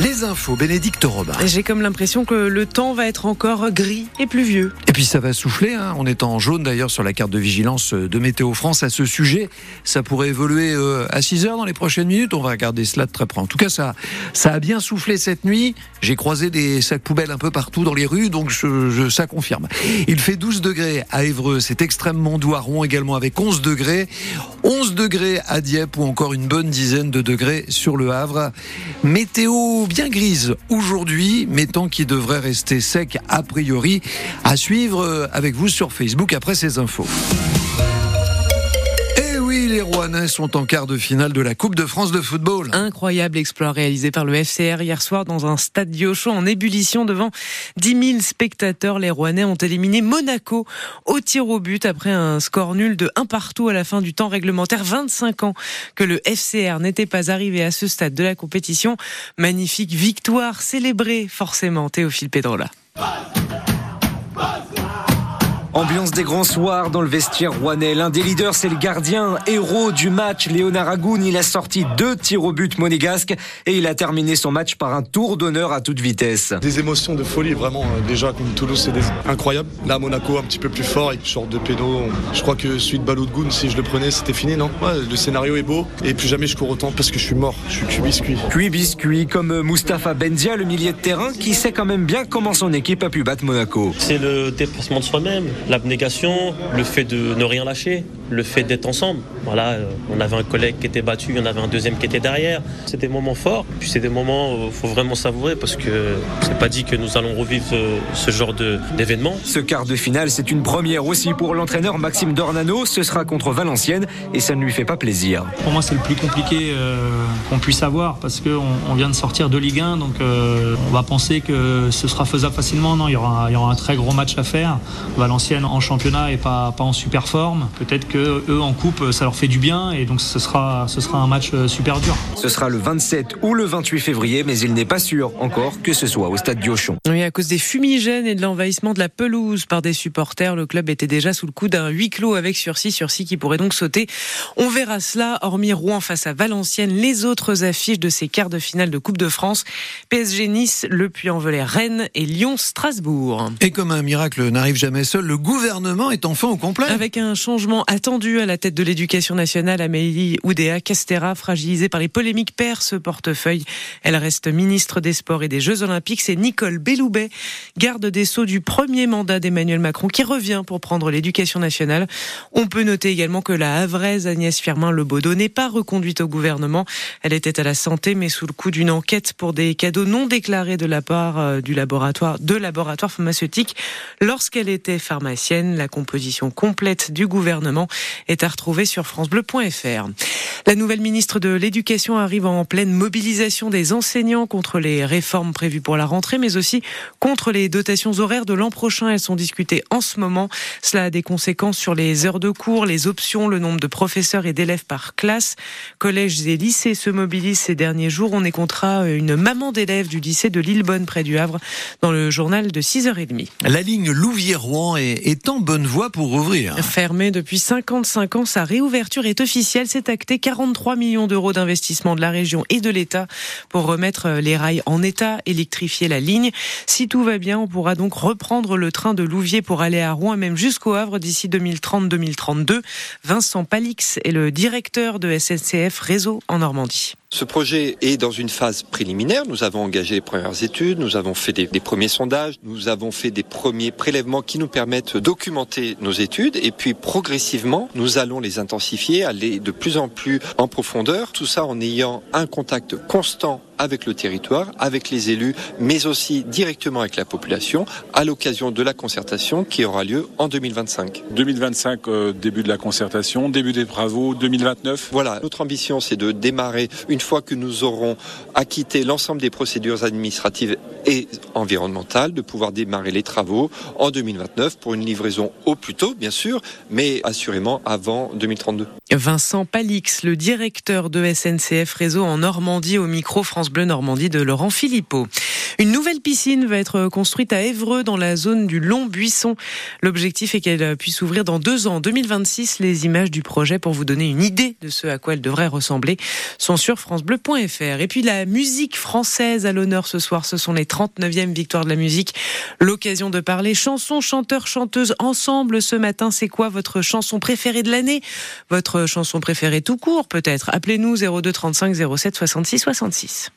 Les infos, Bénédicte Robin. J'ai comme l'impression que le temps va être encore gris et pluvieux. Et puis ça va souffler, hein. on est en jaune d'ailleurs sur la carte de vigilance de Météo France à ce sujet. Ça pourrait évoluer euh, à 6 heures dans les prochaines minutes, on va regarder cela de très près. En tout cas, ça, ça a bien soufflé cette nuit. J'ai croisé des sacs poubelles un peu partout dans les rues, donc je, ça confirme. Il fait 12 degrés à Évreux, c'est extrêmement doux à Rouen également avec 11 degrés. 11 degrés à Dieppe ou encore une bonne dizaine de degrés sur le Havre. Météo bien grise aujourd'hui, mais temps qui devrait rester sec a priori. À suivre avec vous sur Facebook après ces infos les Rouennais sont en quart de finale de la Coupe de France de football. Incroyable exploit réalisé par le FCR hier soir dans un stade chaud en ébullition devant 10 000 spectateurs. Les Rouennais ont éliminé Monaco au tir au but après un score nul de 1 partout à la fin du temps réglementaire. 25 ans que le FCR n'était pas arrivé à ce stade de la compétition. Magnifique victoire célébrée forcément Théophile Pedrola. Ambiance des grands soirs dans le vestiaire rouennais. L'un des leaders, c'est le gardien, héros du match, Léonard Agoun. Il a sorti deux tirs au but monégasque et il a terminé son match par un tour d'honneur à toute vitesse. Des émotions de folie, vraiment. Euh, déjà, comme Toulouse, c'est incroyable. Là, Monaco, un petit peu plus fort, avec short de pédo. Je crois que celui de Baloudgoun, si je le prenais, c'était fini, non? Ouais, Le scénario est beau et plus jamais je cours autant parce que je suis mort. Je suis cuit biscuit. Cuit biscuit, comme Mustapha Benzia, le milieu de terrain, qui sait quand même bien comment son équipe a pu battre Monaco. C'est le dépassement de soi-même l'abnégation, le fait de ne rien lâcher, le fait d'être ensemble. Voilà, euh, on avait un collègue qui était battu, on avait un deuxième qui était derrière. C'est des moments forts, puis c'est des moments où il faut vraiment savourer parce que c'est pas dit que nous allons revivre ce genre d'événement. Ce quart de finale, c'est une première aussi pour l'entraîneur Maxime Dornano. Ce sera contre Valenciennes et ça ne lui fait pas plaisir. Pour moi, c'est le plus compliqué euh, qu'on puisse avoir parce qu'on on vient de sortir de Ligue 1, donc euh, on va penser que ce sera faisable facilement. Non, il y aura, il y aura un très gros match à faire. Valenciennes en championnat et pas, pas en super forme. Peut-être que eux en coupe, ça leur fait du bien et donc ce sera, ce sera un match euh, super dur. Ce sera le 27 ou le 28 février, mais il n'est pas sûr encore que ce soit au stade Diochon. Oui, à cause des fumigènes et de l'envahissement de la pelouse par des supporters, le club était déjà sous le coup d'un huis clos avec sursis, sursis qui pourrait donc sauter. On verra cela, hormis Rouen face à Valenciennes, les autres affiches de ces quarts de finale de Coupe de France. PSG Nice, Le Puy-en-Velay Rennes et Lyon Strasbourg. Et comme un miracle n'arrive jamais seul, le gouvernement gouvernement est enfin au complet. Avec un changement attendu à la tête de l'éducation nationale, Amélie Oudéa Castera, fragilisée par les polémiques, perd ce portefeuille. Elle reste ministre des Sports et des Jeux Olympiques. C'est Nicole Belloubet, garde des Sceaux du premier mandat d'Emmanuel Macron, qui revient pour prendre l'éducation nationale. On peut noter également que la Havraise Agnès Firmin-Lebaudot n'est pas reconduite au gouvernement. Elle était à la santé, mais sous le coup d'une enquête pour des cadeaux non déclarés de la part euh, du laboratoire, de laboratoire pharmaceutique lorsqu'elle était pharmacienne. La composition complète du gouvernement est à retrouver sur francebleu.fr. La nouvelle ministre de l'Éducation arrive en pleine mobilisation des enseignants contre les réformes prévues pour la rentrée, mais aussi contre les dotations horaires de l'an prochain. Elles sont discutées en ce moment. Cela a des conséquences sur les heures de cours, les options, le nombre de professeurs et d'élèves par classe. Collèges et lycées se mobilisent ces derniers jours. On écoutera une maman d'élèves du lycée de Lillebonne près du Havre dans le journal de 6h30. La ligne Louviers-Rouen est, en bonne voie pour ouvrir. Fermée depuis 55 ans, sa réouverture est officielle. C'est acté 43 millions d'euros d'investissement de la région et de l'État pour remettre les rails en état, électrifier la ligne. Si tout va bien, on pourra donc reprendre le train de Louviers pour aller à Rouen, même jusqu'au Havre d'ici 2030-2032. Vincent Palix est le directeur de SNCF Réseau en Normandie. Ce projet est dans une phase préliminaire. Nous avons engagé les premières études, nous avons fait des, premiers sondages, nous avons fait des premiers prélèvements qui nous permettent de documenter nos études et puis progressivement, nous allons les intensifier, aller de plus en plus en profondeur. Tout ça en ayant un contact constant avec le territoire, avec les élus, mais aussi directement avec la population, à l'occasion de la concertation qui aura lieu en 2025. 2025, euh, début de la concertation, début des travaux, 2029. Voilà, notre ambition, c'est de démarrer une fois que nous aurons acquitté l'ensemble des procédures administratives et environnementales, de pouvoir démarrer les travaux en 2029 pour une livraison au plus tôt, bien sûr, mais assurément avant 2032. Vincent Palix, le directeur de SNCF Réseau en Normandie, au micro France Bleu Normandie de Laurent Philippot. Une nouvelle piscine va être construite à Évreux dans la zone du Long Buisson. L'objectif est qu'elle puisse ouvrir dans deux ans, en 2026. Les images du projet pour vous donner une idée de ce à quoi elle devrait ressembler sont sur francebleu.fr. Et puis la musique française à l'honneur ce soir, ce sont les 39e victoires de la musique. L'occasion de parler chansons, chanteurs, chanteuses ensemble ce matin. C'est quoi votre chanson préférée de l'année? Votre chanson préférée tout court peut-être Appelez-nous 02 35 07 66 66.